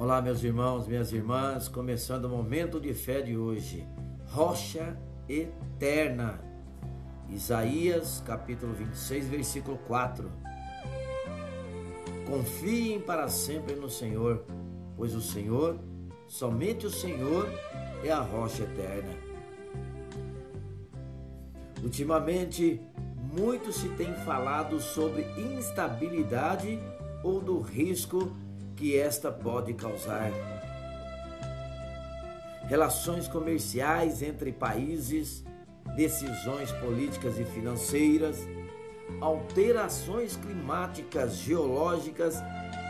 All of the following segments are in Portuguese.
Olá, meus irmãos, minhas irmãs, começando o momento de fé de hoje. Rocha eterna. Isaías, capítulo 26, versículo 4. Confiem para sempre no Senhor, pois o Senhor, somente o Senhor, é a rocha eterna. Ultimamente, muito se tem falado sobre instabilidade ou do risco que esta pode causar. Relações comerciais entre países, decisões políticas e financeiras, alterações climáticas, geológicas,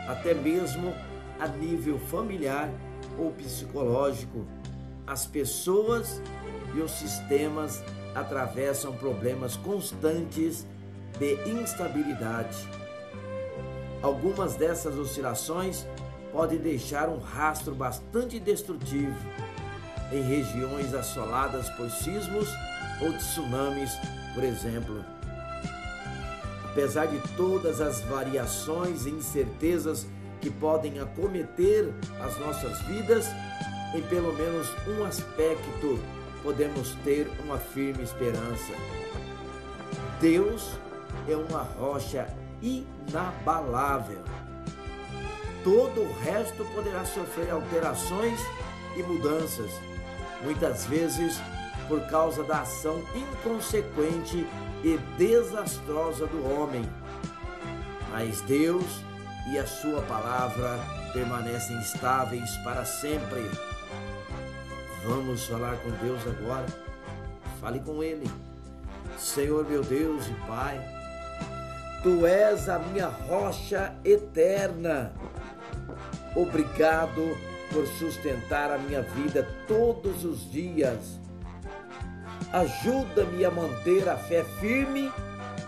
até mesmo a nível familiar ou psicológico. As pessoas e os sistemas atravessam problemas constantes de instabilidade Algumas dessas oscilações podem deixar um rastro bastante destrutivo em regiões assoladas por sismos ou tsunamis, por exemplo. Apesar de todas as variações e incertezas que podem acometer as nossas vidas, em pelo menos um aspecto podemos ter uma firme esperança. Deus é uma rocha inabalável. Todo o resto poderá sofrer alterações e mudanças, muitas vezes por causa da ação inconsequente e desastrosa do homem. Mas Deus e a Sua palavra permanecem estáveis para sempre. Vamos falar com Deus agora. Fale com Ele. Senhor meu Deus e Pai, Tu és a minha rocha eterna. Obrigado por sustentar a minha vida todos os dias. Ajuda-me a manter a fé firme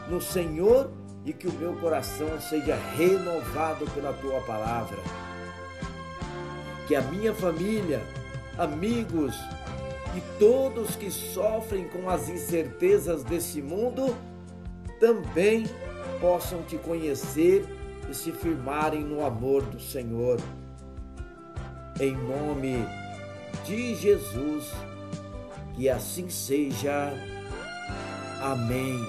no Senhor e que o meu coração seja renovado pela tua palavra. Que a minha família, amigos e todos que sofrem com as incertezas desse mundo também possam te conhecer e se firmarem no amor do Senhor. Em nome de Jesus, que assim seja. Amém.